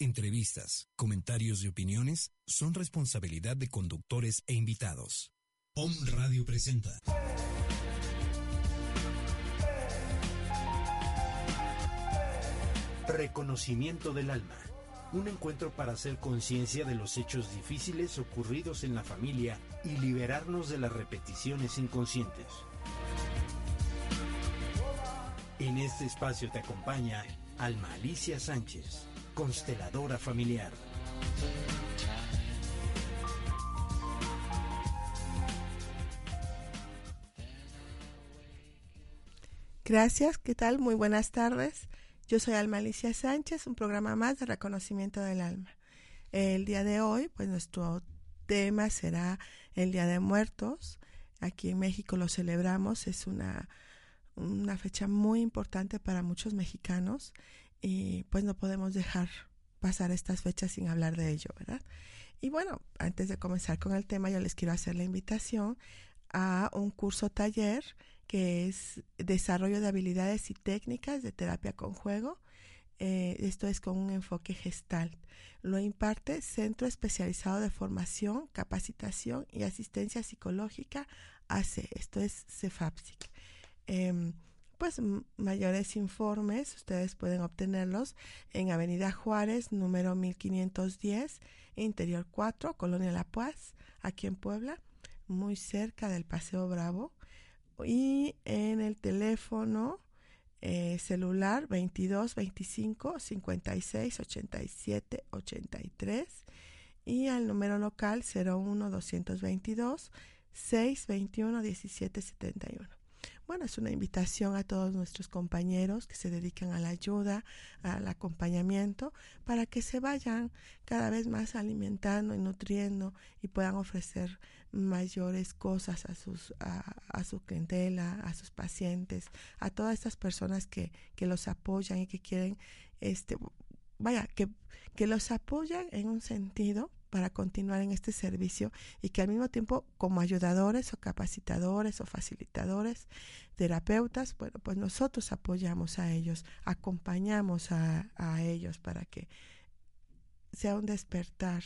Entrevistas, comentarios y opiniones son responsabilidad de conductores e invitados. POM Radio presenta. Reconocimiento del alma. Un encuentro para hacer conciencia de los hechos difíciles ocurridos en la familia y liberarnos de las repeticiones inconscientes. En este espacio te acompaña Alma Alicia Sánchez consteladora familiar. Gracias, ¿qué tal? Muy buenas tardes. Yo soy Alma Alicia Sánchez, un programa más de reconocimiento del alma. El día de hoy, pues nuestro tema será el Día de Muertos. Aquí en México lo celebramos, es una, una fecha muy importante para muchos mexicanos y pues no podemos dejar pasar estas fechas sin hablar de ello, ¿verdad? Y bueno, antes de comenzar con el tema, yo les quiero hacer la invitación a un curso taller que es desarrollo de habilidades y técnicas de terapia con juego. Eh, esto es con un enfoque gestal. Lo imparte Centro Especializado de Formación, Capacitación y Asistencia Psicológica AC. Esto es CEFAPSIC. Em, pues mayores informes ustedes pueden obtenerlos en Avenida Juárez, número 1510, Interior 4, Colonia La Paz, aquí en Puebla, muy cerca del Paseo Bravo. Y en el teléfono eh, celular 22 25 56 87 83 y al número local 01 222 621 17 71. Bueno, es una invitación a todos nuestros compañeros que se dedican a la ayuda, al acompañamiento, para que se vayan cada vez más alimentando y nutriendo y puedan ofrecer mayores cosas a sus a, su clientela, a sus pacientes, a todas estas personas que, que los apoyan y que quieren este vaya, que, que los apoyan en un sentido para continuar en este servicio y que al mismo tiempo como ayudadores o capacitadores o facilitadores, terapeutas, bueno, pues nosotros apoyamos a ellos, acompañamos a, a ellos para que sea un despertar,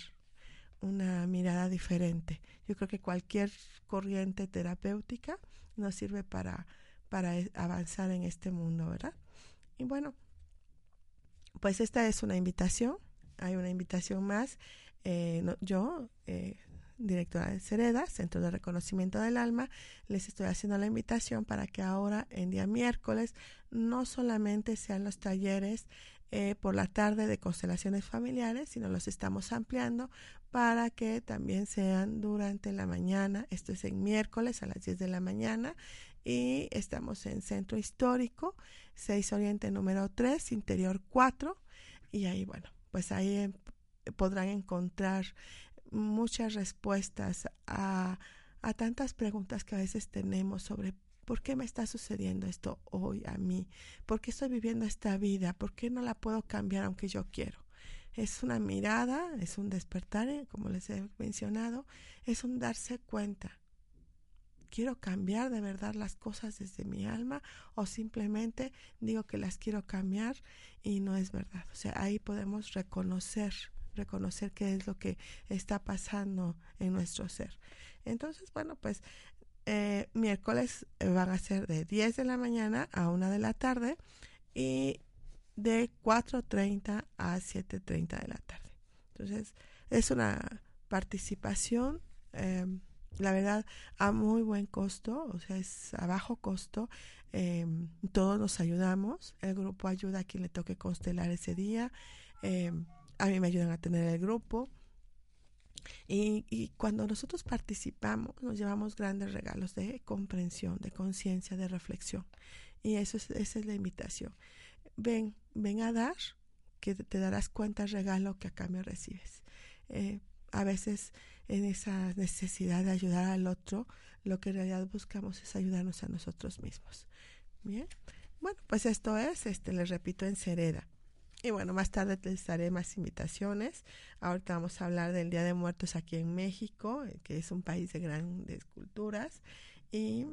una mirada diferente. Yo creo que cualquier corriente terapéutica nos sirve para, para avanzar en este mundo, ¿verdad? Y bueno, pues esta es una invitación, hay una invitación más eh, yo, eh, directora de Cereda, Centro de Reconocimiento del Alma, les estoy haciendo la invitación para que ahora, en día miércoles, no solamente sean los talleres eh, por la tarde de constelaciones familiares, sino los estamos ampliando para que también sean durante la mañana. Esto es en miércoles a las 10 de la mañana y estamos en Centro Histórico, 6 Oriente número 3, Interior 4 y ahí, bueno, pues ahí podrán encontrar muchas respuestas a, tantas preguntas que a veces tenemos sobre ¿Por qué me está sucediendo esto hoy a mí? ¿Por qué estoy viviendo esta vida? ¿Por qué no la puedo cambiar aunque yo quiero? Es una mirada, es un despertar, eh, como les he mencionado, es un darse cuenta. ¿Quiero cambiar de verdad las cosas desde mi alma o simplemente digo que las quiero cambiar y no es verdad? O sea, ahí podemos reconocer reconocer qué es lo que está pasando en nuestro ser. Entonces, bueno, pues eh, miércoles van a ser de 10 de la mañana a 1 de la tarde y de 4.30 a 7.30 de la tarde. Entonces, es una participación, em, la verdad, a muy buen costo, o sea, es a bajo costo. Em, todos nos ayudamos, el grupo ayuda a quien le toque constelar ese día. A mí me ayudan a tener el grupo. Y, cuando nosotros participamos, nos llevamos grandes regalos de comprensión, de conciencia, de reflexión. Y eso es, esa es la invitación. Ven, ven a dar que te darás cuenta el regalo que a cambio recibes. Eh, a veces en esa necesidad de ayudar al otro, lo que en realidad buscamos es ayudarnos a nosotros mismos. Bien, bueno, pues esto es, este, les repito, en Cereda. Y bueno, más tarde les daré más invitaciones. Ahorita vamos a hablar del Día de Muertos aquí en México, eh, que es un país de grandes culturas y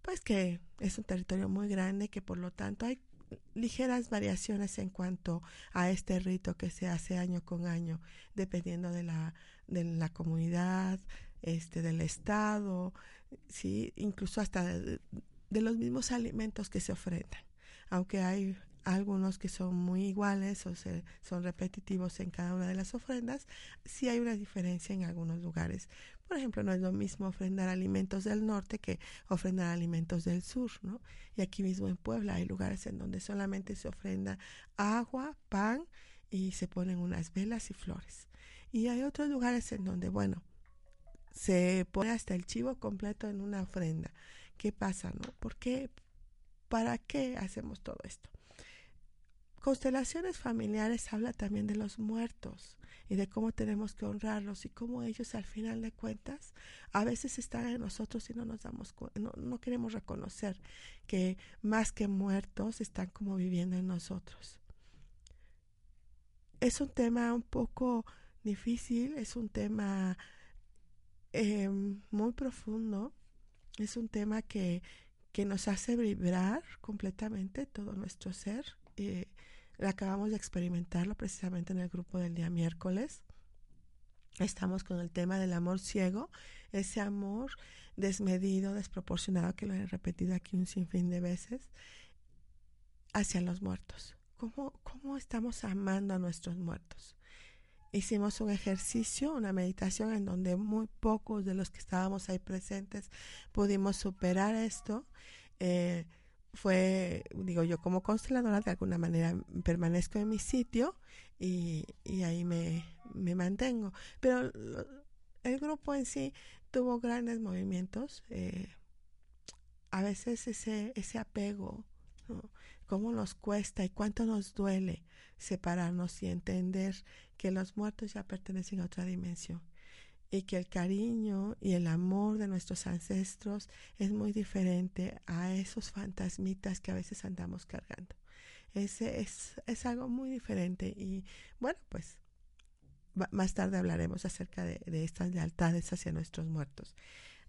pues que es un territorio muy grande, que por lo tanto hay ligeras variaciones en cuanto a este rito que se hace año con año, dependiendo de la, de la comunidad, este, del estado, sí, incluso hasta de, de los mismos alimentos que se ofrendan. Aunque hay algunos que son muy iguales o se, son repetitivos en cada una de las ofrendas, sí hay una diferencia en algunos lugares. Por ejemplo, no es lo mismo ofrendar alimentos del norte que ofrendar alimentos del sur, ¿no? Y aquí mismo en Puebla hay lugares en donde solamente se ofrenda agua, pan y se ponen unas velas y flores. Y hay otros lugares en donde, bueno, se pone hasta el chivo completo en una ofrenda. ¿Qué pasa, no? ¿Por qué? ¿Para qué hacemos todo esto? Constelaciones familiares habla también de los muertos y de cómo tenemos que honrarlos y cómo ellos al final de cuentas a veces están en nosotros y no nos damos no, no queremos reconocer que más que muertos están como viviendo en nosotros. Es un tema un poco difícil, es un tema eh, muy profundo, es un tema que, que nos hace vibrar completamente todo nuestro ser. Eh, acabamos de experimentarlo precisamente en el grupo del día miércoles. Estamos con el tema del amor ciego, ese amor desmedido, desproporcionado, que lo he repetido aquí un sinfín de veces, hacia los muertos. ¿Cómo, cómo estamos amando a nuestros muertos? Hicimos un ejercicio, una meditación en donde muy pocos de los que estábamos ahí presentes pudimos superar esto. Eh, fue, digo yo, como consteladora, de alguna manera permanezco en mi sitio y, y ahí me, me, mantengo. Pero el grupo en sí tuvo grandes movimientos. Eh, a veces ese, ese apego, cómo nos cuesta y cuánto nos duele separarnos y entender que los muertos ya pertenecen a otra dimensión y que el cariño y el amor de nuestros ancestros es muy diferente a esos fantasmitas que a veces andamos cargando. Ese es, es algo muy diferente y bueno, pues más tarde hablaremos acerca de, de, estas lealtades hacia nuestros muertos.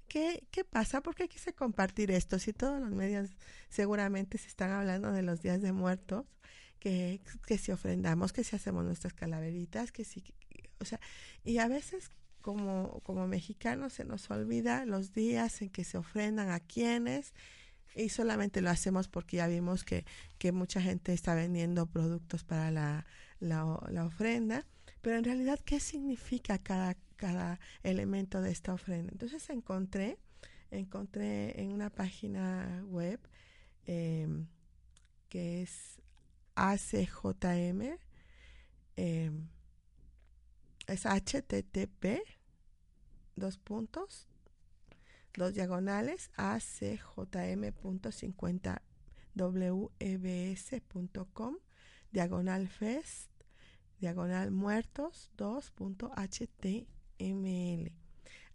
¿Qué, ¿Qué pasa? ¿Por qué quise compartir esto? Si todos los medios seguramente se están hablando de los días de muertos, que, que si ofrendamos, que si hacemos nuestras calaveritas, que si, o sea, y a veces como, como mexicanos se nos olvida los días en que se ofrendan a quienes y solamente lo hacemos porque ya vimos que, que mucha gente está vendiendo productos para la, la, ofrenda, pero en realidad, ¿qué significa cada, cada elemento de esta ofrenda? Entonces encontré, encontré en una página web eh, que es ACJM, eh, es http dos puntos dos diagonales acjm.50 webs.com diagonal fest diagonal muertos 2.html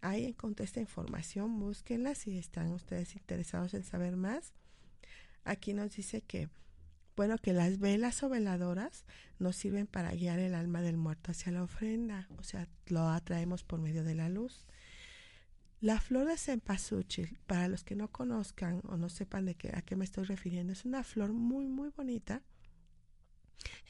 ahí encontré esta información búsquenla si están ustedes interesados en saber más. Aquí nos dice que bueno, que las velas o veladoras nos sirven para guiar el alma del muerto hacia la ofrenda, o sea, lo atraemos por medio de la luz. La flor de cempasúchil, para los que no conozcan o no sepan de qué, a qué me estoy refiriendo, es una flor muy, muy bonita.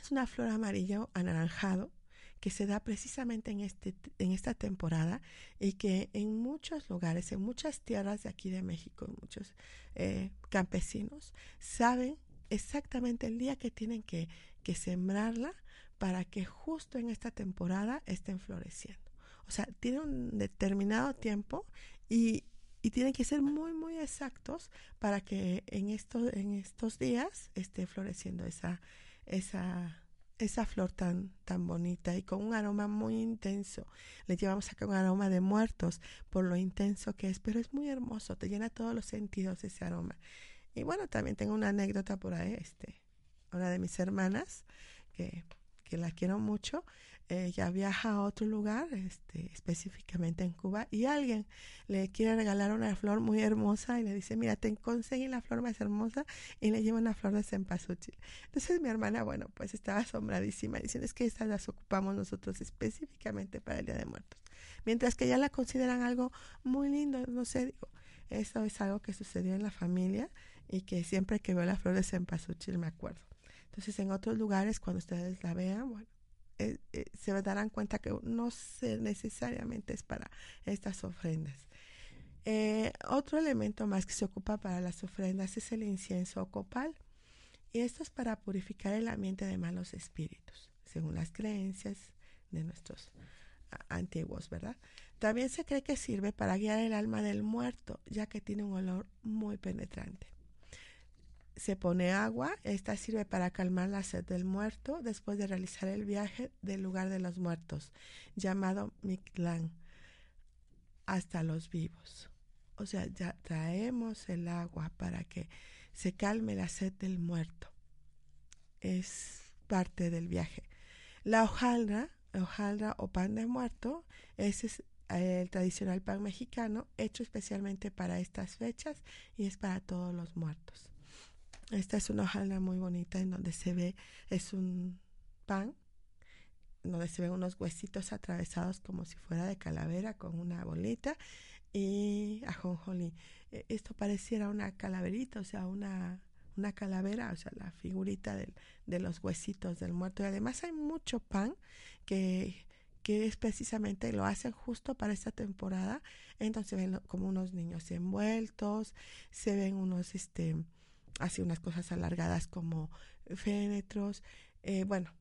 Es una flor amarillo anaranjado que se da precisamente en, este, en esta temporada y que en muchos lugares, en muchas tierras de aquí de México, muchos eh, campesinos saben exactamente el día que tienen que, sembrarla para que justo en esta temporada estén floreciendo. O sea, tiene un determinado tiempo y, y tienen que ser muy, muy exactos para que en, estos en estos días esté floreciendo esa, esa, esa flor tan, tan bonita y con un aroma muy intenso. Le llevamos acá un aroma de muertos por lo intenso que es, pero es muy hermoso, te llena todos los sentidos ese aroma. Y bueno, también tengo una anécdota por ahí, este, una de mis hermanas, que, que la quiero mucho, ella viaja a otro lugar, este, específicamente en Cuba, y alguien le quiere regalar una flor muy hermosa y le dice, mira, te conseguí la flor más hermosa y le lleva una flor de cempasúchil. Entonces mi hermana, bueno, pues estaba asombradísima, diciendo, es que estas las ocupamos nosotros específicamente para el Día de Muertos. Mientras que ya la consideran algo muy lindo, no sé, digo, eso es algo que sucedió en la familia y que siempre que veo la flor de cempasúchil me acuerdo. Entonces en otros lugares, cuando ustedes la vean, bueno, eh, eh, se darán cuenta que no necesariamente es para estas ofrendas. Eh, otro elemento más que se ocupa para las ofrendas es el incienso copal. Y esto es para purificar el ambiente de malos espíritus, según las creencias de nuestros antiguos, ¿verdad? También se cree que sirve para guiar el alma del muerto, ya que tiene un olor muy penetrante se pone agua. Esta sirve para calmar la sed del muerto después de realizar el viaje del lugar de los muertos, llamado Mictlán, hasta los vivos. O sea, ya traemos el agua para que se calme la sed del muerto. Es parte del viaje. La hojaldra, hojaldra o pan de muerto, ese es el tradicional pan mexicano hecho especialmente para estas fechas y es para todos los muertos. Esta es una hojalda muy bonita en donde se ve, es un pan, donde se ven unos huesitos atravesados como si fuera de calavera con una bolita y ajonjolí. E, esto pareciera una calaverita, o sea, una, una calavera, o sea, la figurita del, de los huesitos del muerto. Y además hay mucho pan que, que es precisamente, lo hacen justo para esta temporada. Entonces ven como unos niños envueltos, se ven unos, este, hace unas cosas alargadas como fénetros. Eh, bueno,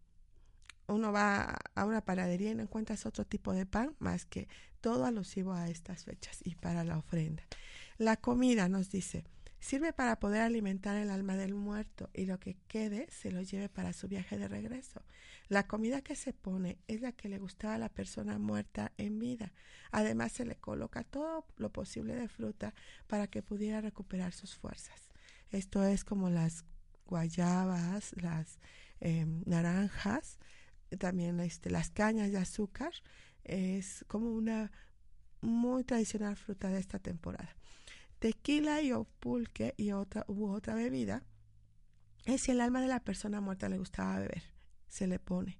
uno va a una panadería y no encuentras otro tipo de pan más que todo alusivo a estas fechas y para la ofrenda. La comida nos dice, sirve para poder alimentar el alma del muerto y lo que quede se lo lleve para su viaje de regreso. La comida que se pone es la que le gustaba a la persona muerta en vida. Además se le coloca todo lo posible de fruta para que pudiera recuperar sus fuerzas. Esto es como las guayabas, las em, naranjas, también este, las cañas de azúcar. Es como una muy tradicional fruta de esta temporada. Tequila y pulque y otra, hubo otra bebida. Es si el alma de la persona muerta le gustaba beber, se le pone.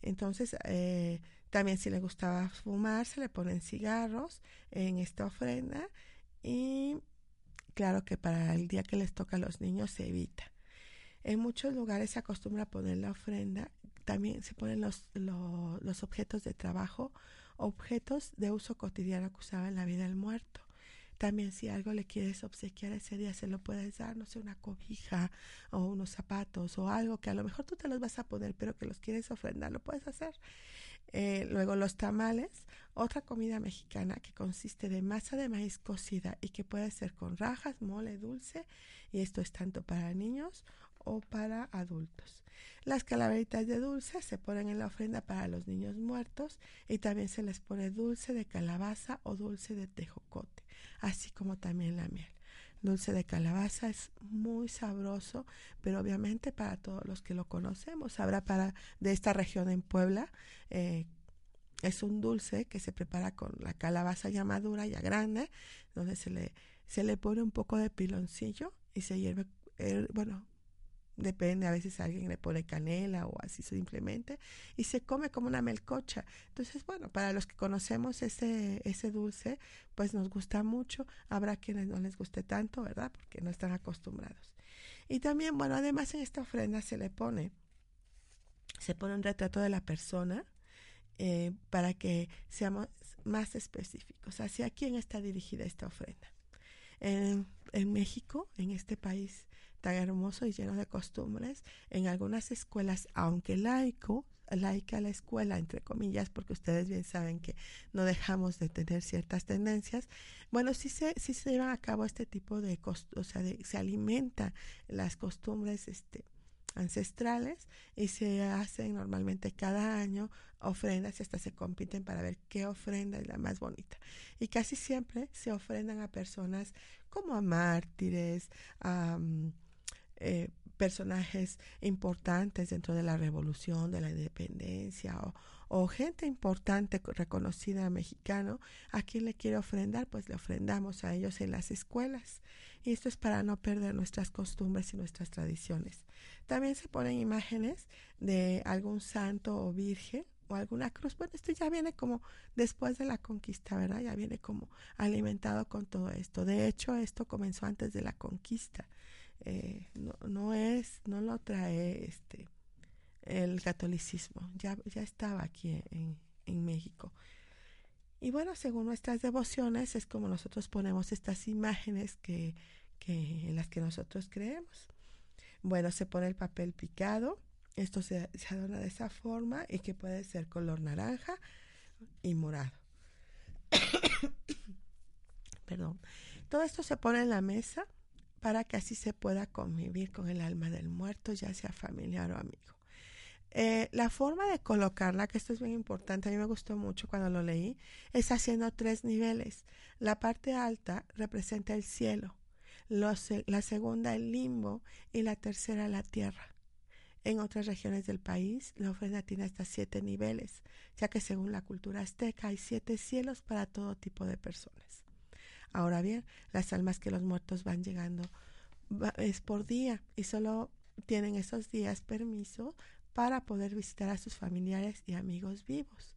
Entonces, eh, también si le gustaba fumar, se le ponen cigarros en esta ofrenda y Claro que para el día que les toca a los niños se evita. En muchos lugares se acostumbra a poner la ofrenda, también se ponen los, los, objetos de trabajo, objetos de uso cotidiano que usaba en la vida del muerto. También si algo le quieres obsequiar ese día, se lo puedes dar, no sé, una cobija o unos zapatos o algo que a lo mejor tú te los vas a poner, pero que los quieres ofrendar, lo puedes hacer. Eh, luego los tamales, otra comida mexicana que consiste de masa de maíz cocida y que puede ser con rajas, mole, dulce, y esto es tanto para niños o para adultos. Las calaveritas de dulce se ponen en la ofrenda para los niños muertos y también se les pone dulce de calabaza o dulce de tejocote, así como también la miel dulce de calabaza es muy sabroso, pero obviamente para todos los que lo conocemos, habrá para de esta región en Puebla, eh, es un dulce que se prepara con la calabaza ya madura, ya grande, donde se le, se le pone un poco de piloncillo y se hierve, eh, bueno, Depende, a veces alguien le pone canela o así simplemente y se come como una melcocha. Entonces, bueno, para los que conocemos ese, ese dulce, pues nos gusta mucho. Habrá quienes no les guste tanto, ¿verdad? Porque no están acostumbrados. Y también, bueno, además en esta ofrenda se le pone, se pone un retrato de la persona eh, para que seamos más específicos. Hacia quién está dirigida esta ofrenda. En, en México, en este país, tan hermoso y lleno de costumbres, en algunas escuelas, aunque laico, laica la escuela, entre comillas, porque ustedes bien saben que no dejamos de tener ciertas tendencias, bueno, sí se, sí se llevan a cabo este tipo de, o sea, de, se alimentan las costumbres, este, ancestrales y se hacen normalmente cada año ofrendas y hasta se compiten para ver qué ofrenda es la más bonita. Y casi siempre se ofrendan a personas como a mártires, a, eh, personajes importantes dentro de la revolución, de la independencia o, o gente importante reconocida mexicano, a quien le quiere ofrendar, pues le ofrendamos a ellos en las escuelas. Y esto es para no perder nuestras costumbres y nuestras tradiciones. También se ponen imágenes de algún santo o virgen o alguna cruz. Bueno, esto ya viene como después de la conquista, ¿verdad? Ya viene como alimentado con todo esto. De hecho, esto comenzó antes de la conquista. Eh, no, no es, no lo trae este el catolicismo, ya, ya estaba aquí en, en México. Y bueno, según nuestras devociones es como nosotros ponemos estas imágenes que, que en las que nosotros creemos. Bueno, se pone el papel picado, esto se, se adorna de esa forma y que puede ser color naranja y morado. Perdón. Todo esto se pone en la mesa para que así se pueda convivir con el alma del muerto, ya sea familiar o amigo. Eh, la forma de colocarla, que esto es bien importante, a mí me gustó mucho cuando lo leí, es haciendo tres niveles. La parte alta representa el cielo, la segunda el limbo y la tercera la tierra. En otras regiones del país, la ofrenda tiene hasta siete niveles, ya que según la cultura azteca hay siete cielos para todo tipo de personas. Ahora bien, las almas que los muertos van llegando es por día y solo tienen esos días permiso para poder visitar a sus familiares y amigos vivos.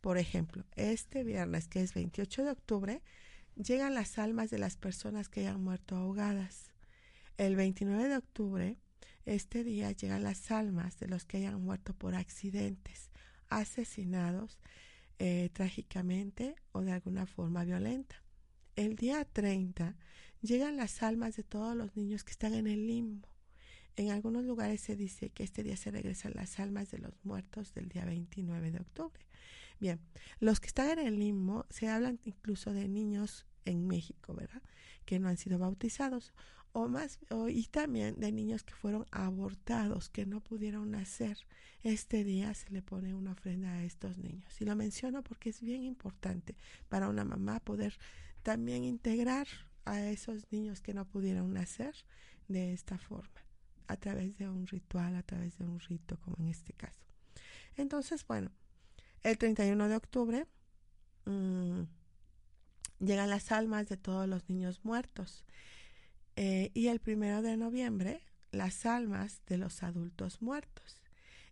Por ejemplo, este viernes, que es 28 de octubre, llegan las almas de las personas que hayan muerto ahogadas. El 29 de octubre, este día llegan las almas de los que hayan muerto por accidentes, asesinados eh, trágicamente o de alguna forma violenta el día 30 llegan las almas de todos los niños que están en el limbo. En algunos lugares se dice que este día se regresan las almas de los muertos del día 29 de octubre. Bien, los que están en el limbo se hablan incluso de niños en México, ¿verdad? Que no han sido bautizados o más y también de niños que fueron abortados, que no pudieron nacer. Este día se le pone una ofrenda a estos niños. Y lo menciono porque es bien importante para una mamá poder también integrar a esos niños que no pudieron nacer de esta forma, a través de un ritual, a través de un rito, como en este caso. Entonces, bueno, el 31 de octubre mmm, llegan las almas de todos los niños muertos. Eh, y el primero de noviembre, las almas de los adultos muertos.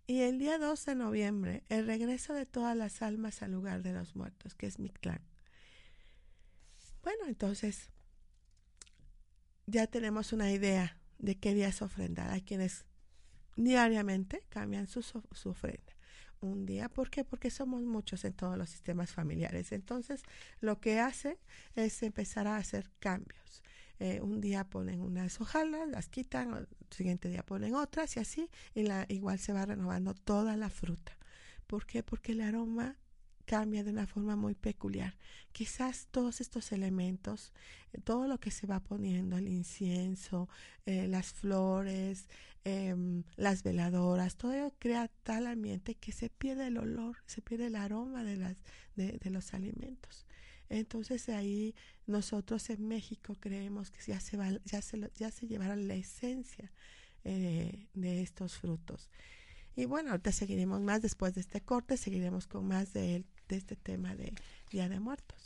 Y el día 2 de noviembre, el regreso de todas las almas al lugar de los muertos, que es Mictlán. Bueno, entonces ya tenemos una idea de qué día es ofrendar. Hay quienes diariamente cambian su, su ofrenda. Un día, ¿por qué? Porque somos muchos en todos los sistemas familiares. Entonces, lo que hacen es empezar a hacer cambios. Eh, un día ponen unas hojalas, las quitan, el siguiente día ponen otras y así, y la, igual se va renovando toda la fruta. ¿Por qué? Porque el aroma cambia de una forma muy peculiar. Quizás todos estos elementos, eh, todo lo que se va poniendo, el incienso, eh, las flores, em, las veladoras, todo ello crea tal ambiente que se pierde el olor, se pierde el aroma de, las, de, los alimentos. Entonces ahí nosotros en México creemos que ya se, va, ya se, ya se la esencia eh, de estos frutos. Y bueno, ahorita seguiremos más después de este corte, seguiremos con más de de este tema de Día de Muertos.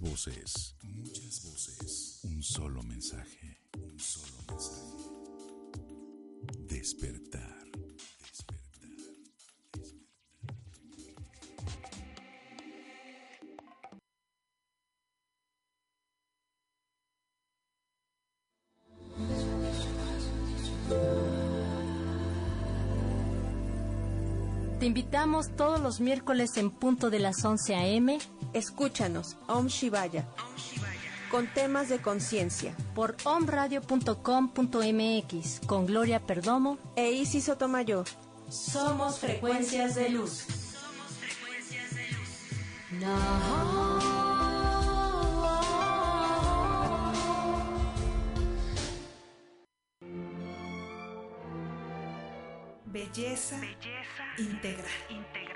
Muchas voces, muchas voces. Un solo mensaje, un solo mensaje. Despertar. Despertar. Te invitamos todos los miércoles en punto de las 11 a.m. Escúchanos, Om Shivaya, con temas de conciencia, por omradio.com.mx con Gloria Perdomo e Isis Sotomayor. Somos frecuencias de luz. Somos frecuencias de luz. Belleza, integral.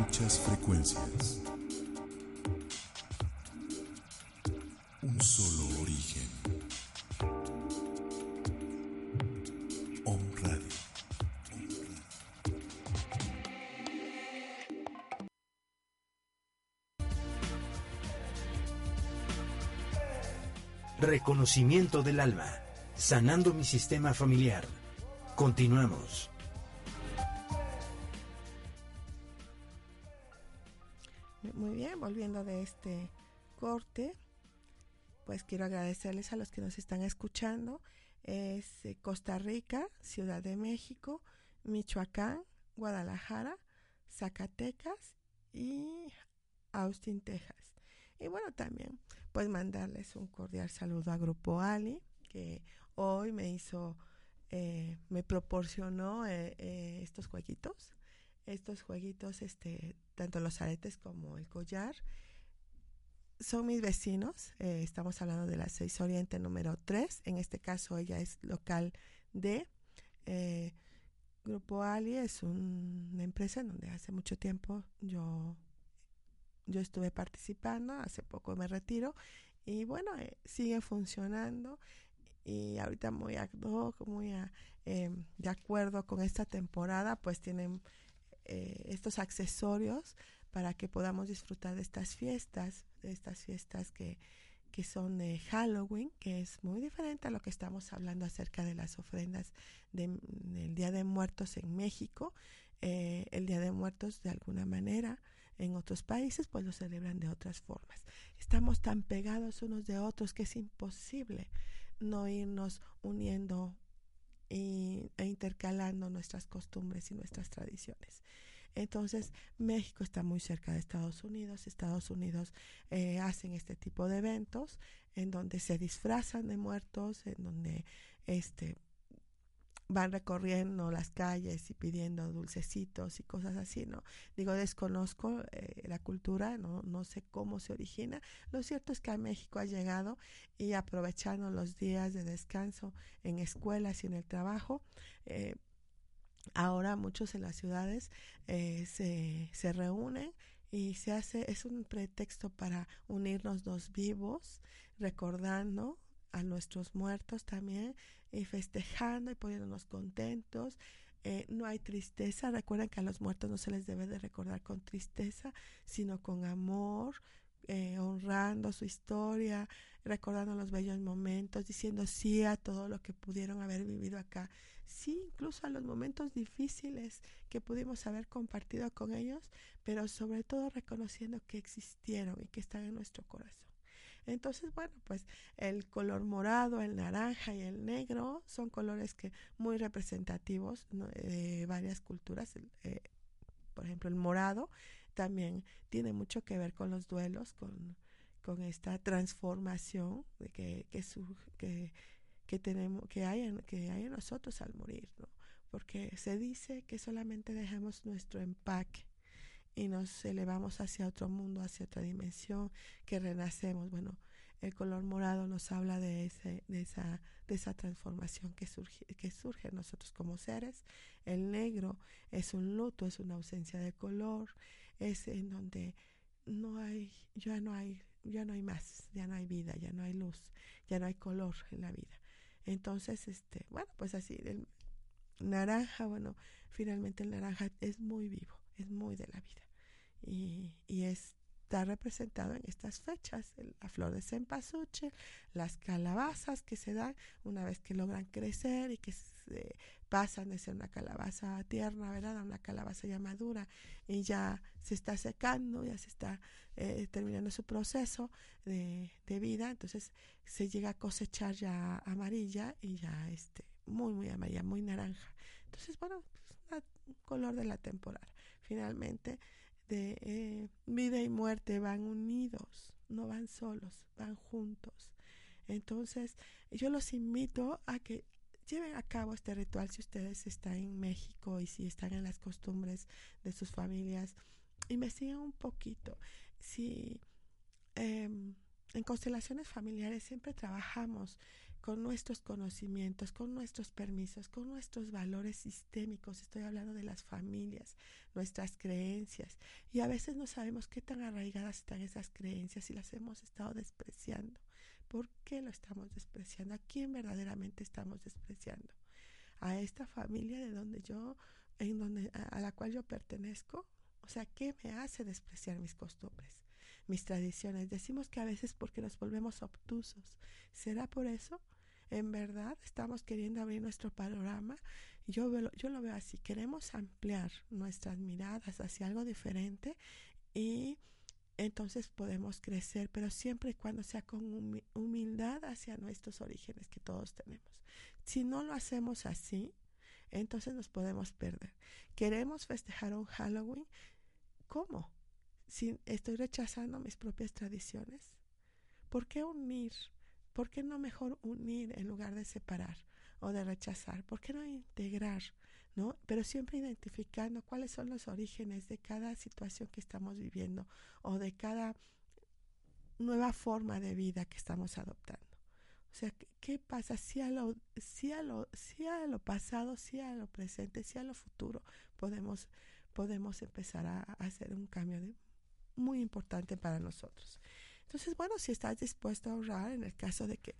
Muchas frecuencias. Un solo origen. Om Radio. Reconocimiento del alma. Sanando mi sistema familiar. Continuamos. Muy bien, volviendo de este corte, pues quiero agradecerles a los que nos están escuchando. Es eh, Costa Rica, Ciudad de México, Michoacán, Guadalajara, Zacatecas y Austin, Texas. Y bueno, también pues mandarles un cordial saludo a Grupo Ali, que hoy me hizo, eh, me proporcionó eh, eh, estos jueguitos, estos jueguitos, este, tanto los aretes como el collar. Son mis vecinos, eh, estamos hablando de la 6 Oriente número 3, en este caso ella es local de eh, Grupo Ali, es un- una empresa en donde hace mucho tiempo yo yo estuve participando, hace poco me retiro y bueno, eh, sigue funcionando y ahorita muy ad hoc, muy eh, de acuerdo con esta temporada, pues tienen eh, estos accesorios para que podamos disfrutar de estas fiestas, de estas fiestas que, que son de Halloween, que es muy diferente a lo que estamos hablando acerca de las ofrendas de- del Día de Muertos en México. Eh, el Día de Muertos, de alguna manera, en otros países, pues lo celebran de otras formas. Estamos tan pegados unos de otros que es imposible no irnos uniendo e intercalando nuestras costumbres y nuestras tradiciones. Entonces, México está muy cerca de Estados Unidos. Estados Unidos eh, hacen este tipo de eventos en donde se disfrazan de muertos, en donde este van recorriendo las calles y pidiendo dulcecitos y cosas así, ¿no? Digo, desconozco eh, la cultura, no, no sé cómo se origina. Lo cierto es que a México ha llegado y aprovechando los días de descanso en escuelas y en el trabajo, eh, ahora muchos en las ciudades eh, se, se reúnen y se hace, es un pretexto para unirnos los vivos, recordando a nuestros muertos también y festejando y poniéndonos contentos. Eh, no hay tristeza, recuerden que a los muertos no se les debe de recordar con tristeza, sino con amor, eh, honrando su historia, recordando los bellos momentos, diciendo sí a todo lo que pudieron haber vivido acá, sí incluso a los momentos difíciles que pudimos haber compartido con ellos, pero sobre todo reconociendo que existieron y que están en nuestro corazón. Entonces, bueno, pues el color morado, el naranja y el negro son colores que muy representativos de varias culturas. Eh, por ejemplo, el morado también tiene mucho que ver con los duelos, con, con esta transformación de que, que, que, que, tenemos, que hay, en, que hay en nosotros al morir, ¿no? Porque se dice que solamente dejamos nuestro empaque y nos elevamos hacia otro mundo, hacia otra dimensión, que renacemos. Bueno, el color morado nos habla de, ese, de, esa, de esa transformación que surge, que surge en nosotros como seres. El negro es un luto, es una ausencia de color, es en donde no hay, ya no hay, ya no hay más, ya no hay vida, ya no hay luz, ya no hay color en la vida. Entonces, este, bueno, pues así, el naranja, bueno, finalmente el naranja es muy vivo, es muy de la vida. Y, y está representado en estas fechas, la flor de cempasúchil, las calabazas que se dan una vez que logran crecer y que pasan de ser una calabaza tierna, ¿verdad? A una calabaza ya madura y ya se está secando, ya se está eh, terminando su proceso de, vida, entonces se llega a cosechar ya amarilla y ya este, muy, muy amarilla, muy naranja. Entonces, bueno, es un color de la temporada. Finalmente, de eh, vida y muerte van unidos, no van solos, van juntos. Entonces, yo los invito a que lleven a cabo este ritual si ustedes están en México y si están en las costumbres de sus familias. Investiguen un poquito. Si em, en constelaciones familiares siempre trabajamos con nuestros conocimientos, con nuestros permisos, con nuestros valores sistémicos. Estoy hablando de las familias, nuestras creencias. Y a veces no sabemos qué tan arraigadas están esas creencias y las hemos estado despreciando. ¿Por qué lo estamos despreciando? ¿A quién verdaderamente estamos despreciando? ¿A esta familia de donde yo, en donde, a la cual yo pertenezco? O sea, ¿qué me hace despreciar mis costumbres? mis tradiciones. Decimos que a veces porque nos volvemos obtusos. ¿Será por eso? En verdad estamos queriendo abrir nuestro panorama. Yo, yo lo veo así. Queremos ampliar nuestras miradas hacia algo diferente y entonces podemos crecer, pero siempre y cuando sea con humildad hacia nuestros orígenes que todos tenemos. Si no lo hacemos así, entonces nos podemos perder. Queremos festejar un Halloween. ¿Cómo? si estoy rechazando mis propias tradiciones? ¿Por qué unir? ¿Por qué no mejor unir en lugar de separar o de rechazar? ¿Por qué no integrar? ¿No? Pero siempre identificando cuáles son los orígenes de cada situación que estamos viviendo o de cada nueva forma de vida que estamos adoptando. O sea, ¿qué, pasa si a, lo, si, a lo, si a lo pasado, si a lo presente, si a lo futuro podemos, podemos empezar a hacer un cambio muy importante para nosotros. Entonces, bueno, si estás dispuesto a ahorrar en el caso de que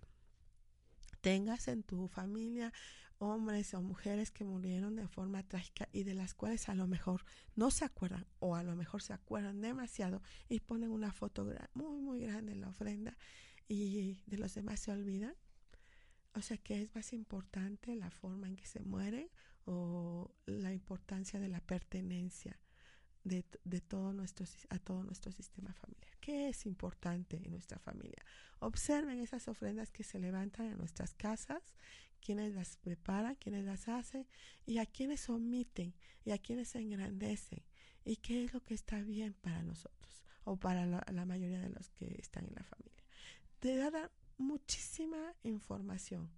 tengas en tu familia hombres o mujeres que murieron de forma trágica y de las cuales a lo mejor no se acuerdan o a lo mejor se acuerdan demasiado y ponen una foto muy, muy grande en la ofrenda y de los demás se olvidan. O sea que es más importante la forma en que se mueren o la importancia de la pertenencia de, de, todo nuestro, a todo nuestro sistema familiar. ¿Qué es importante en nuestra familia? Observen esas ofrendas que se levantan en nuestras casas, quienes las preparan, quienes las hacen y a quienes omiten y a quienes se engrandecen y qué es lo que está bien para nosotros o para la, la mayoría de los que están en la familia. Te da muchísima información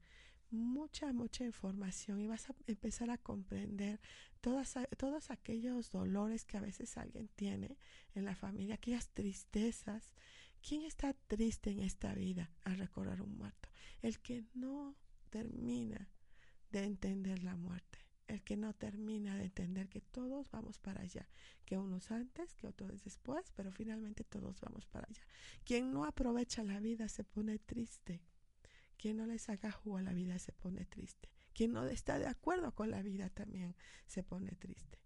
mucha, mucha información y vas a empezar a comprender todas, todos aquellos dolores que a veces alguien tiene en la familia, aquellas tristezas. ¿Quién está triste en esta vida al recordar un muerto? El que no termina de entender la muerte, el que no termina de entender que todos vamos para allá, que unos antes, que otros después, pero finalmente todos vamos para allá. Quien no aprovecha la vida se pone triste quien no le saca jugo a la vida se pone triste. Quien no está de acuerdo con la vida también se pone triste.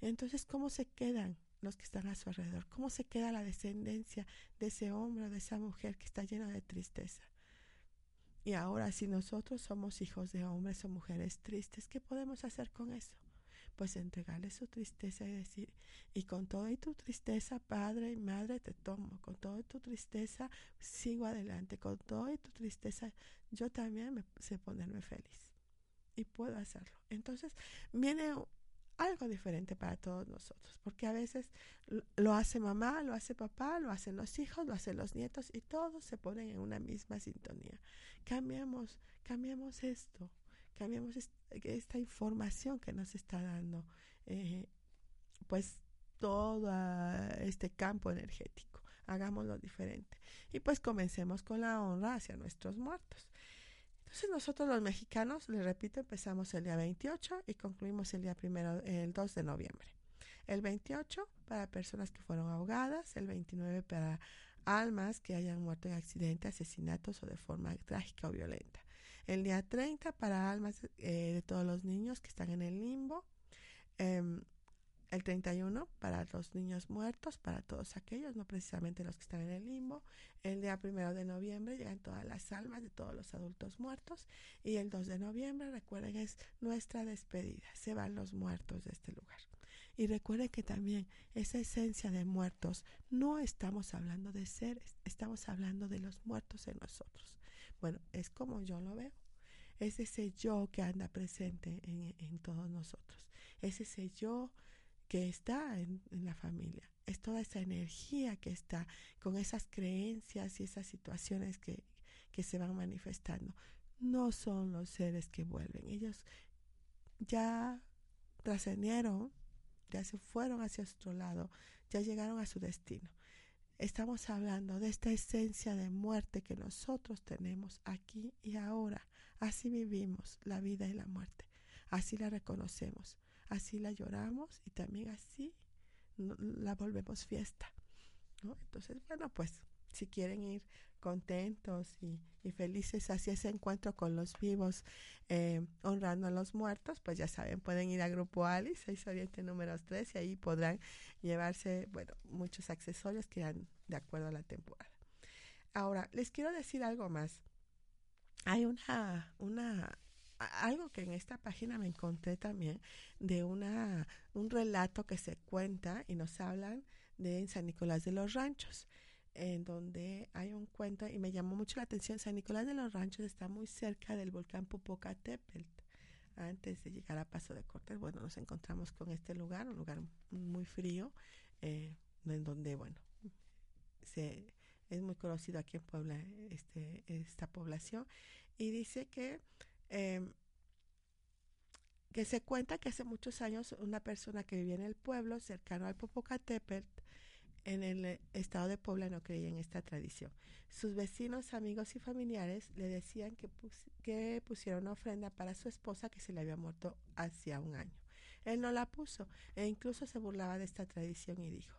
Entonces, ¿cómo se quedan los que están a su alrededor? ¿Cómo se queda la descendencia de ese hombre o de esa mujer que está llena de tristeza? Y ahora, si nosotros somos hijos de hombres o mujeres tristes, ¿qué podemos hacer con eso? Pues entregarle su tristeza y decir, y con toda tu tristeza, padre y madre, te tomo, con toda tu tristeza, sigo adelante, con toda tu tristeza, yo también me sé ponerme feliz. Y puedo hacerlo. Entonces, viene algo diferente para todos nosotros, porque a veces lo hace mamá, lo hace papá, lo hacen los hijos, lo hacen los nietos y todos se ponen en una misma sintonía. Cambiamos, cambiamos esto, cambiamos esta información que nos está dando, eh, pues todo este campo energético. Hagámoslo diferente. Y pues comencemos con la honra hacia nuestros muertos. Entonces nosotros los mexicanos, les repito, empezamos el día 28 y concluimos el día primero, el 2 de noviembre. El 28 para personas que fueron ahogadas, el 29 para almas que hayan muerto en accidentes, asesinatos o de forma trágica o violenta. El día 30 para almas eh, de todos los niños que están en el limbo. Em, el 31 para los niños muertos, para todos aquellos, no precisamente los que están en el limbo. El día primero de noviembre llegan todas las almas de todos los adultos muertos. Y el 2 de noviembre, recuerden, es nuestra despedida. Se van los muertos de este lugar. Y recuerden que también esa esencia de muertos, no estamos hablando de seres, estamos hablando de los muertos en nosotros. Bueno, es como yo lo veo es ese yo que anda presente en, en, todos nosotros. Es ese yo que está en, la familia. Es toda esa energía que está con esas creencias y esas situaciones que, que se van manifestando. No son los seres que vuelven. Ellos ya trascendieron, ya se fueron hacia otro lado, ya llegaron a su destino. Estamos hablando de esta esencia de muerte que nosotros tenemos aquí y ahora. Así vivimos la vida y la muerte. Así la reconocemos así la lloramos y también así la volvemos fiesta. ¿no? Entonces, bueno, pues si quieren ir contentos y, felices hacia ese encuentro con los vivos, eh, honrando a los muertos, pues ya saben, pueden ir a Grupo Alice, 6 Oriente número 3, y ahí podrán llevarse, bueno, muchos accesorios que dan de acuerdo a la temporada. Ahora, les quiero decir algo más. Hay una, una algo que en esta página me encontré también de una un relato que se cuenta y nos hablan de San Nicolás de los Ranchos en donde hay un cuento y me llamó mucho la atención San Nicolás de los Ranchos está muy cerca del volcán Popocatépetl antes de llegar a Paso de Cortés bueno nos encontramos con este lugar un lugar muy frío eh, en donde bueno se es muy conocido aquí en Puebla este esta población y dice que Em, que se cuenta que hace muchos años una persona que vivía en el pueblo cercano al Popocatépetl en el estado de Puebla no creía en esta tradición. Sus vecinos, amigos y familiares le decían que, que pusiera una ofrenda para su esposa que se le había muerto hacía un año. Él no la puso e incluso se burlaba de esta tradición y dijo,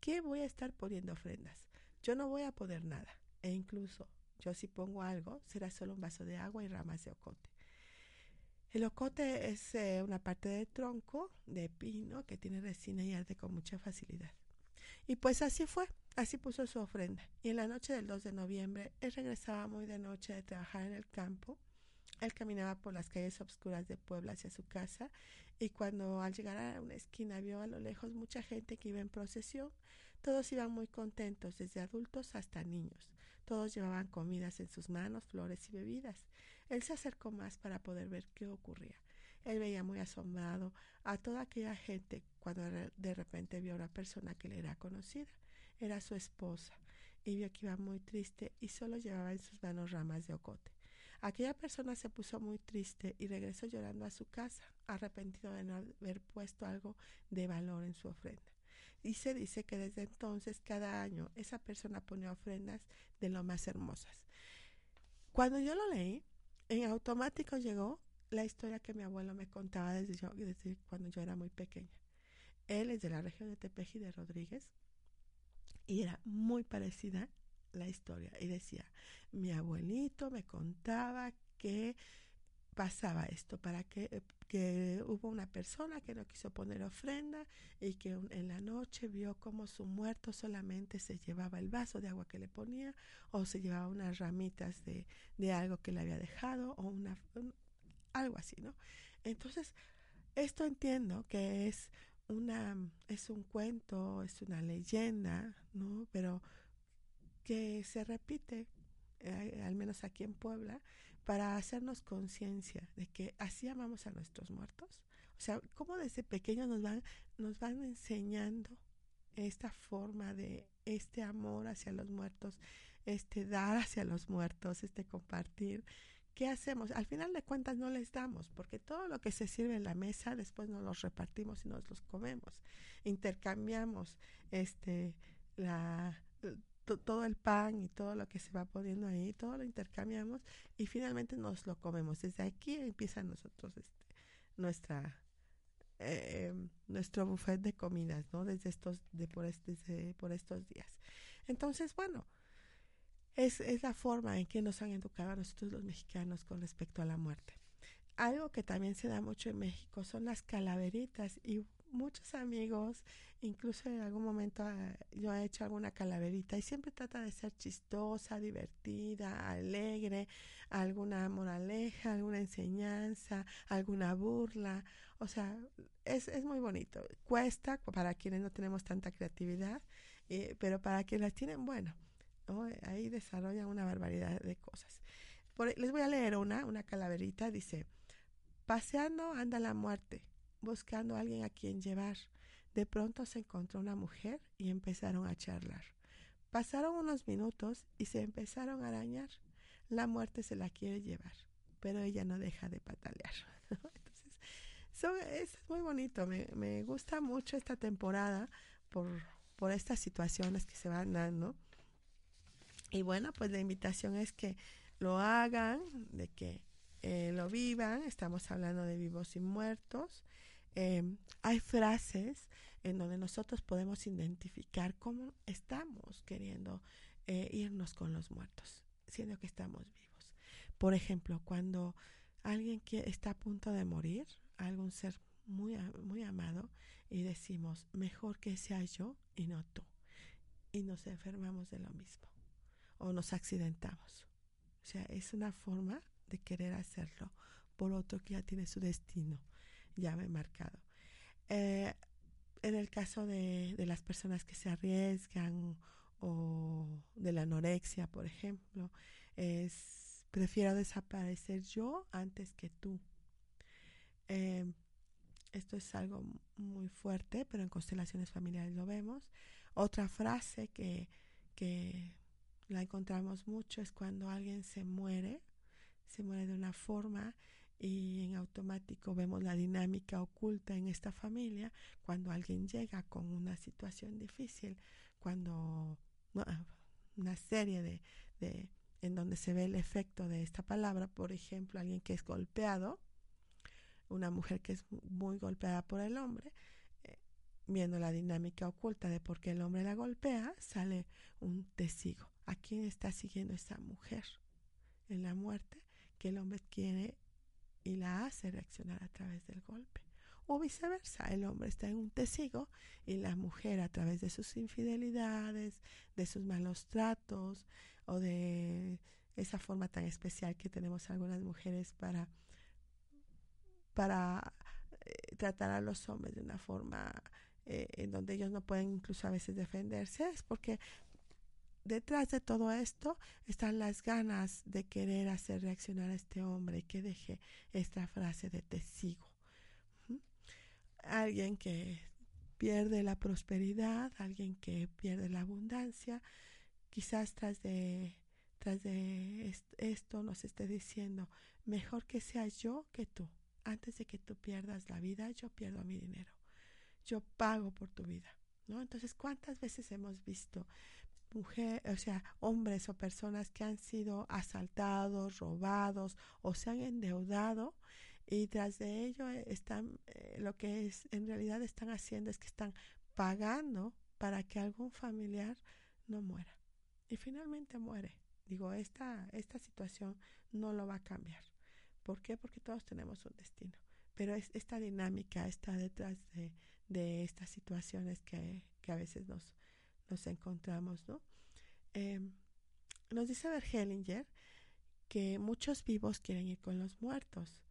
¿qué voy a estar poniendo ofrendas? Yo no voy a poner nada. E incluso yo si pongo algo, será solo un vaso de agua y ramas de ocote. El ocote es eh, una parte del tronco de pino que tiene resina y arde con mucha facilidad. Y pues así fue, así puso su ofrenda. Y en la noche del 2 de noviembre, él regresaba muy de noche de trabajar en el campo él caminaba por las calles obscuras de Puebla hacia su casa y cuando al llegar a una esquina vio a lo lejos mucha gente que iba en procesión. Todos iban muy contentos, desde adultos hasta niños. Todos llevaban comidas en sus manos, flores y bebidas. Él se acercó más para poder ver qué ocurría. Él veía muy asombrado a toda aquella gente cuando de repente vio a una persona que le era conocida. Era su esposa y vio que iba muy triste y solo llevaba en sus manos ramas de ocote. Aquella persona se puso muy triste y regresó llorando a su casa, arrepentido de no haber puesto algo de valor en su ofrenda. Y se dice que desde entonces, cada año, esa persona pone ofrendas de lo más hermosas. Cuando yo lo leí, en automático llegó la historia que mi abuelo me contaba desde, yo, desde cuando yo era muy pequeña. Él es de la región de Tepeji de Rodríguez y era muy parecida la historia y decía, mi abuelito me contaba que pasaba esto, para que, que hubo una persona que no quiso poner ofrenda y que en la noche vio como su muerto solamente se llevaba el vaso de agua que le ponía o se llevaba unas ramitas de, de algo que le había dejado o una algo así, ¿no? Entonces, esto entiendo que es una es un cuento, es una leyenda, ¿no? Pero que se repite eh, al menos aquí en Puebla, para hacernos conciencia de que así amamos a nuestros muertos. O sea, cómo desde pequeños nos van, nos van enseñando esta forma de este amor hacia los muertos, este dar hacia los muertos, este compartir. ¿Qué hacemos? Al final de cuentas no les damos, porque todo lo que se sirve en la mesa después nos los repartimos y nos los comemos. Intercambiamos este la todo el pan y todo lo que se va poniendo ahí, todo lo intercambiamos y finalmente nos lo comemos. Desde aquí empieza nosotros este, nuestra eh, nuestro buffet de comidas, ¿no? Desde estos de por este, por estos días. Entonces, bueno, es, es la forma en que nos han educado a nosotros los mexicanos con respecto a la muerte. Algo que también se da mucho en México son las calaveritas y muchos amigos, incluso en algún momento ah, yo he hecho alguna calaverita y siempre trata de ser chistosa, divertida, alegre, alguna moraleja, alguna enseñanza, alguna burla. O sea, es, es muy bonito. Cuesta para quienes no tenemos tanta creatividad, eh, pero para quienes las tienen, bueno, ahí desarrollan una barbaridad de cosas. les voy a leer una, una calaverita, dice, paseando anda la muerte buscando a alguien a quien llevar. De pronto se encontró una mujer y empezaron a charlar. Pasaron unos minutos y se empezaron a arañar. La muerte se la quiere llevar, pero ella no deja de patalear. Entonces, es muy bonito. Me, me gusta mucho esta temporada por, por estas situaciones que se van dando. Y bueno, pues la invitación es que lo hagan, de que eh, lo vivan, estamos hablando de vivos y muertos. Em, hay frases en donde nosotros podemos identificar cómo estamos queriendo eh, irnos con los muertos, siendo que estamos vivos. Por ejemplo, cuando alguien que está a punto de morir, algún ser muy, muy amado, y decimos, mejor que sea yo y no tú. Y nos enfermamos de lo mismo o nos accidentamos. O sea, es una forma de querer hacerlo por otro que ya tiene su destino ya me he marcado. Eh, en el caso de, de, las personas que se arriesgan o de la anorexia, por ejemplo, es prefiero desaparecer yo antes que tú. Eh, esto es algo muy fuerte, pero en constelaciones familiares lo vemos. Otra frase que, que la encontramos mucho es cuando alguien se muere se muere de una forma y en automático vemos la dinámica oculta en esta familia cuando alguien llega con una situación difícil, cuando una serie de, de en donde se ve el efecto de esta palabra, por ejemplo, alguien que es golpeado, una mujer que es muy golpeada por el hombre, eh, viendo la dinámica oculta de por qué el hombre la golpea, sale un testigo. ¿A quién está siguiendo esa mujer en la muerte? que el hombre quiere y la hace reaccionar a través del golpe. O viceversa, el hombre está en un testigo y la mujer a través de sus infidelidades, de sus malos tratos o de esa forma tan especial que tenemos algunas mujeres para, para eh, tratar a los hombres de una forma eh, en donde ellos no pueden incluso a veces defenderse, es porque detrás de todo esto están las ganas de querer hacer reaccionar a este hombre que deje esta frase de te sigo. Alguien que pierde la prosperidad, alguien que pierde la abundancia, quizás tras de tras de esto nos esté diciendo, mejor que sea yo que tú. Antes de que tú pierdas la vida, yo pierdo mi dinero. Yo pago por tu vida. ¿No? Entonces, ¿cuántas veces hemos visto mujeres, o sea, hombres o personas que han sido asaltados, robados o se han endeudado y tras de ello eh, están, eh, lo que es, en realidad están haciendo es que están pagando para que algún familiar no muera. Y finalmente muere. Digo, esta, esta situación no lo va a cambiar ¿Por qué? Porque todos tenemos un destino. Pero es, esta dinámica está detrás de, de estas situaciones que, que, a veces nos, nos encontramos, ¿no? Eh, nos dice Bergelinger que muchos vivos quieren ir con los muertos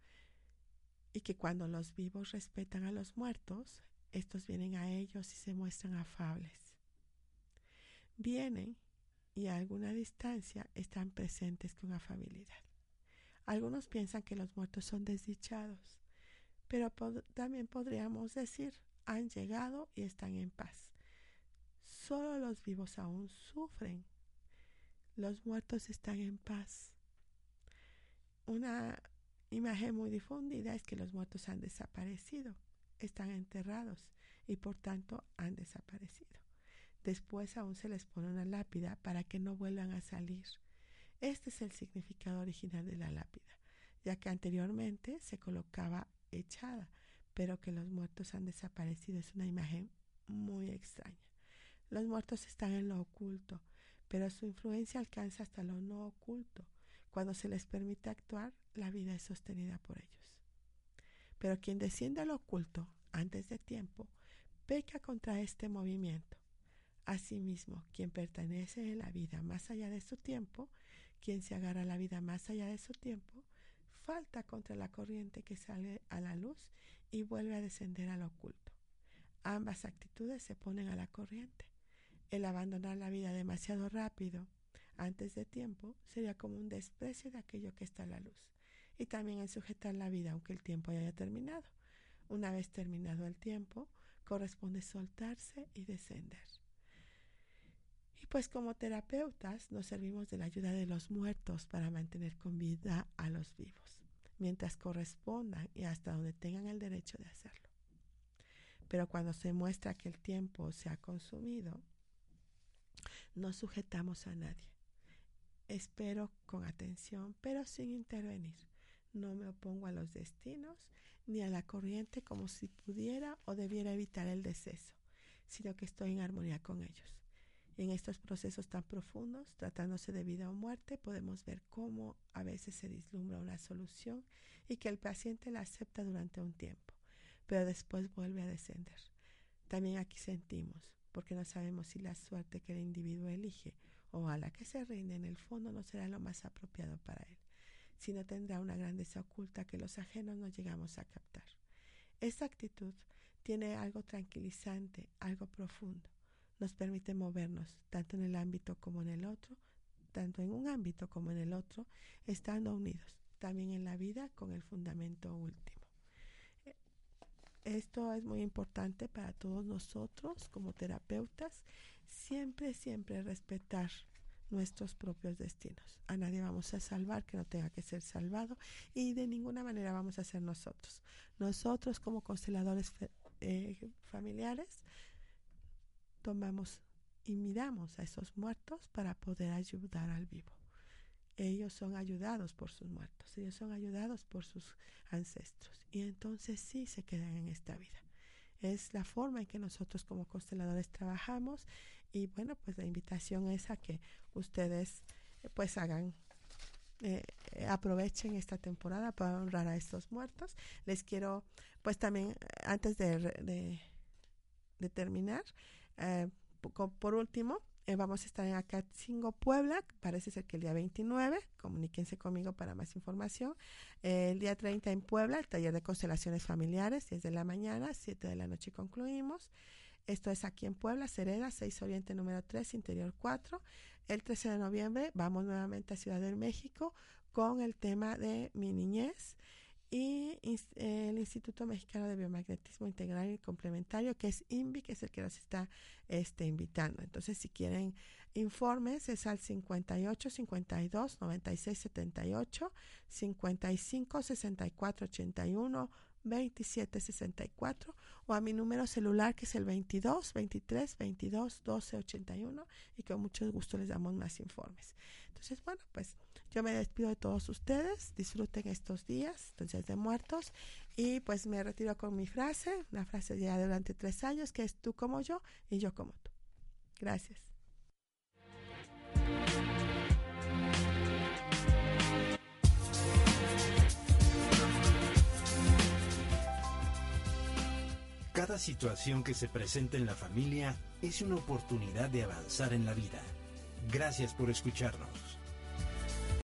y que cuando los vivos respetan a los muertos, estos vienen a ellos y se muestran afables. Vienen y a alguna distancia están presentes con afabilidad. Algunos piensan que los muertos son desdichados, pero también podríamos decir han llegado y están en paz. Solo los vivos aún sufren. Los muertos están en paz. Una imagen muy difundida es que los muertos han desaparecido, están enterrados y por tanto han desaparecido. Después aún se les pone una lápida para que no vuelvan a salir. Este es el significado original de la lápida, ya que anteriormente se colocaba echada, pero que los muertos han desaparecido es una imagen muy extraña. Los muertos están en lo oculto, pero su influencia alcanza hasta lo no oculto. Cuando se les permite actuar, la vida es sostenida por ellos. Pero quien desciende al oculto antes de tiempo, peca contra este movimiento. Asimismo, quien pertenece a la vida más allá de su tiempo, quien se agarra a la vida más allá de su tiempo, falta contra la corriente que sale a la luz y vuelve a descender al oculto. Ambas actitudes se ponen a la corriente. El abandonar la vida demasiado rápido, antes de tiempo, sería como un desprecio de aquello que está a la luz. Y también el sujetar la vida aunque el tiempo haya terminado. Una vez terminado el tiempo, corresponde soltarse y descender. Y pues como terapeutas nos servimos de la ayuda de los muertos para mantener con vida a los vivos, mientras correspondan y hasta donde tengan el derecho de hacerlo. Pero cuando se muestra que el tiempo se ha consumido, no sujetamos a nadie. Espero con atención, pero sin intervenir. No me opongo a los destinos ni a la corriente como si pudiera o debiera evitar el deceso, sino que estoy en armonía con ellos en estos procesos tan profundos, tratándose de vida o muerte, podemos ver cómo a veces se vislumbra una solución y que el paciente la acepta durante un tiempo, pero después vuelve a descender. También aquí sentimos, porque no sabemos si la suerte que el individuo elige o a la que se rinde en el fondo no será lo más apropiado para él, sino tendrá una grandeza oculta que los ajenos no llegamos a captar. Esta actitud tiene algo tranquilizante, algo profundo nos permite movernos tanto en el ámbito como en el otro, tanto en un ámbito como en el otro, estando unidos, también en la vida con el fundamento último. Esto es muy importante para todos nosotros como terapeutas, siempre, siempre respetar nuestros propios destinos. A nadie vamos a salvar que no tenga que ser salvado y de ninguna manera vamos a ser nosotros. Nosotros como consteladores eh, familiares tomamos y miramos a esos muertos para poder ayudar al vivo. Ellos son ayudados por sus muertos, ellos son ayudados por sus ancestros y entonces sí se quedan en esta vida. Es la forma en que nosotros como consteladores trabajamos y bueno, pues la invitación es a que ustedes pues hagan eh, aprovechen esta temporada para honrar a estos muertos. Les quiero, pues también, antes de, de, terminar, eh, por último, eh, vamos a estar en Acatzingo, Puebla, parece ser que el día 29, comuníquense conmigo para más información. Eh, el día 30 en Puebla, el taller de constelaciones familiares, 10 de la mañana, 7 de la noche concluimos. Esto es aquí en Puebla, Cereda, 6 Oriente número 3, Interior 4. El 13 de noviembre vamos nuevamente a Ciudad de México con el tema de mi niñez y el Instituto Mexicano de Biomagnetismo Integral y Complementario, que es INVI, que es el que nos está este, invitando. Entonces, si quieren informes, es al 58 52 96 78, 55 64 81, 2764 o a mi número celular que es el 22 23 22 12 81 y con mucho gusto les damos más informes. Entonces, bueno, pues yo me despido de todos ustedes, disfruten estos días, entonces de muertos y pues me retiro con mi frase, una frase ya durante tres años que es tú como yo y yo como tú. Gracias. Cada situación que se presenta en la familia es una oportunidad de avanzar en la vida. Gracias por escucharnos.